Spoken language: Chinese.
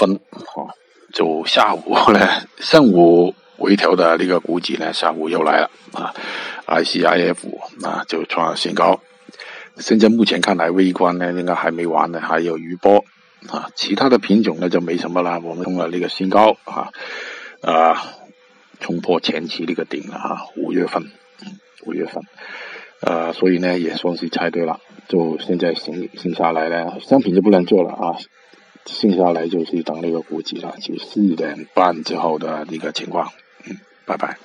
分，哈，就下午呢，上午回调的那个股指呢，下午又来了啊，ICIF 啊就创了新高。现在目前看来，微观呢应该还没完呢，还有余波啊。其他的品种呢就没什么了。我们冲了那个新高啊，啊，冲破前期那个顶了啊。五月份，五月份，呃，所以呢也算是猜对了。就现在剩剩下来呢，商品就不能做了啊。剩下来就是等那个估计了，就四点半之后的那个情况。嗯，拜拜。